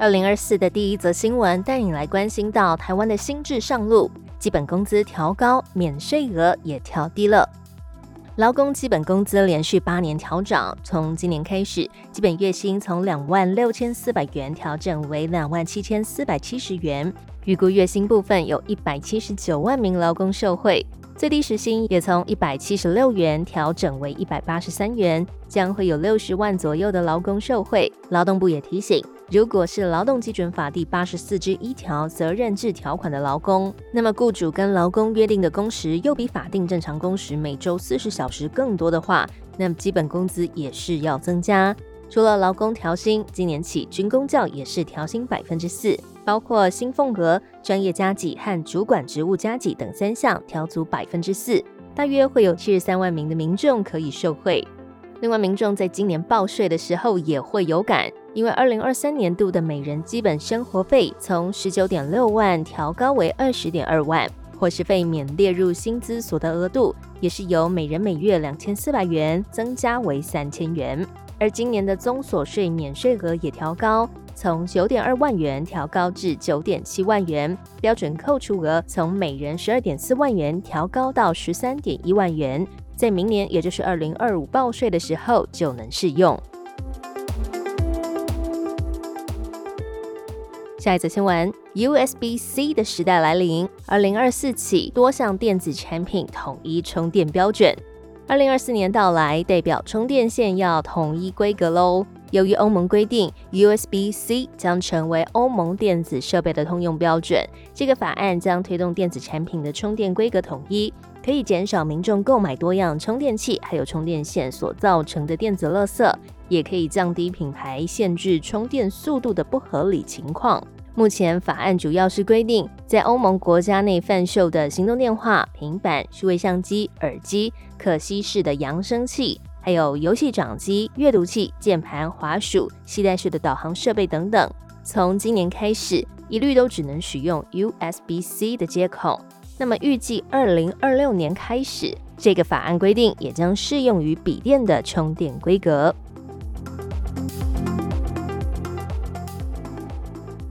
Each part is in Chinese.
二零二四的第一则新闻带你来关心到台湾的新制上路，基本工资调高，免税额也调低了。劳工基本工资连续八年调涨，从今年开始，基本月薪从两万六千四百元调整为两万七千四百七十元。预估月薪部分有一百七十九万名劳工受惠，最低时薪也从一百七十六元调整为一百八十三元，将会有六十万左右的劳工受惠。劳动部也提醒。如果是劳动基准法第八十四之一条责任制条款的劳工，那么雇主跟劳工约定的工时又比法定正常工时每周四十小时更多的话，那么基本工资也是要增加。除了劳工调薪，今年起军工教也是调薪百分之四，包括薪俸额、专业加级和主管职务加级等三项调足百分之四，大约会有七十三万名的民众可以受惠。另外，民众在今年报税的时候也会有感。因为二零二三年度的每人基本生活费从十九点六万调高为二十点二万，伙食费免列入薪资所得额度，也是由每人每月两千四百元增加为三千元。而今年的综所税免税额也调高，从九点二万元调高至九点七万元，标准扣除额从每人十二点四万元调高到十三点一万元，在明年也就是二零二五报税的时候就能适用。下一则新闻：USB-C 的时代来临，二零二四起多项电子产品统一充电标准。二零二四年到来，代表充电线要统一规格喽。由于欧盟规定，USB-C 将成为欧盟电子设备的通用标准，这个法案将推动电子产品的充电规格统一，可以减少民众购买多样充电器还有充电线所造成的电子垃圾。也可以降低品牌限制充电速度的不合理情况。目前法案主要是规定，在欧盟国家内贩售的行动电话、平板、数位相机、耳机、可吸式的扬声器，还有游戏掌机、阅读器、键盘、滑鼠、携带式的导航设备等等，从今年开始，一律都只能使用 USB-C 的接口。那么预计二零二六年开始，这个法案规定也将适用于笔电的充电规格。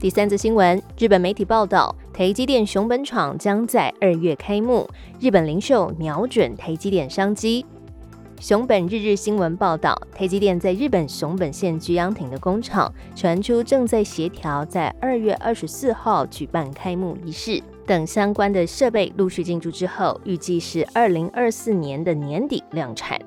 第三则新闻，日本媒体报道，台积电熊本厂将在二月开幕。日本零售瞄准台积电商机。熊本日日新闻报道，台积电在日本熊本县菊阳町的工厂传出正在协调，在二月二十四号举办开幕仪式。等相关的设备陆续进驻之后，预计是二零二四年的年底量产。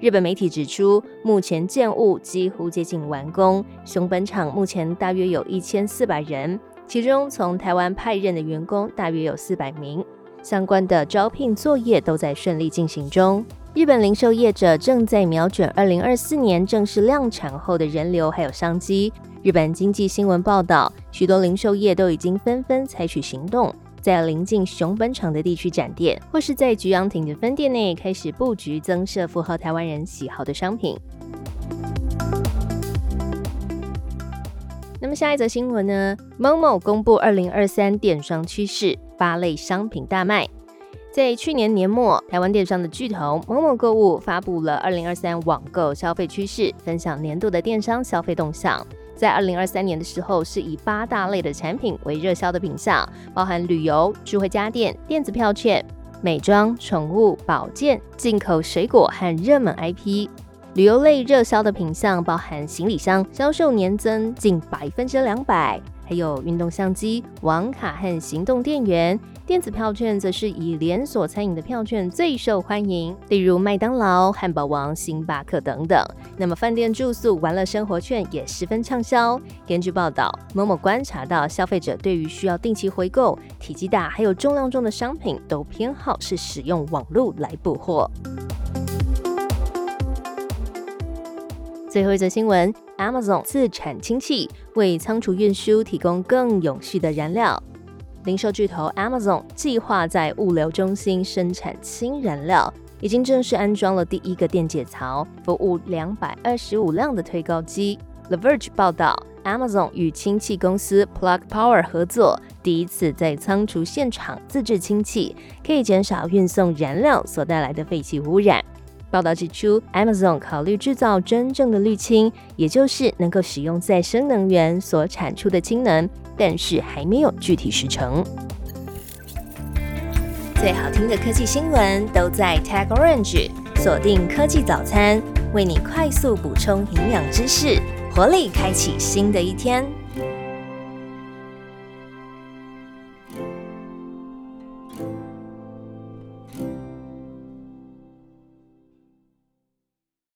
日本媒体指出，目前建物几乎接近完工。熊本厂目前大约有一千四百人，其中从台湾派任的员工大约有四百名。相关的招聘作业都在顺利进行中。日本零售业者正在瞄准二零二四年正式量产后的人流还有商机。日本经济新闻报道，许多零售业都已经纷纷采取行动。在临近熊本厂的地区展店，或是在菊阳町的分店内开始布局，增设符合台湾人喜好的商品。那么下一则新闻呢？某某公布二零二三电商趋势，八类商品大卖。在去年年末，台湾电商的巨头某某购物发布了二零二三网购消费趋势，分享年度的电商消费动向。在二零二三年的时候，是以八大类的产品为热销的品项，包含旅游、智慧家电、电子票券、美妆、宠物、保健、进口水果和热门 IP。旅游类热销的品项包含行李箱，销售年增近百分之两百。还有运动相机、网卡和行动电源，电子票券则是以连锁餐饮的票券最受欢迎，例如麦当劳、汉堡王、星巴克等等。那么饭店住宿、玩乐生活券也十分畅销。根据报道，某某观察到消费者对于需要定期回购、体积大还有重量重的商品，都偏好是使用网络来补货。最后一则新闻：Amazon 自产氢气为仓储运输提供更永续的燃料。零售巨头 Amazon 计划在物流中心生产氢燃料，已经正式安装了第一个电解槽，服务两百二十五辆的推高机。The Verge 报道，Amazon 与氢气公司 Plug Power 合作，第一次在仓储现场自制氢气，可以减少运送燃料所带来的废气污染。报道指出，Amazon 考虑制造真正的滤氢，也就是能够使用再生能源所产出的氢能，但是还没有具体实成。最好听的科技新闻都在 Tag Orange，锁定科技早餐，为你快速补充营养知识，活力开启新的一天。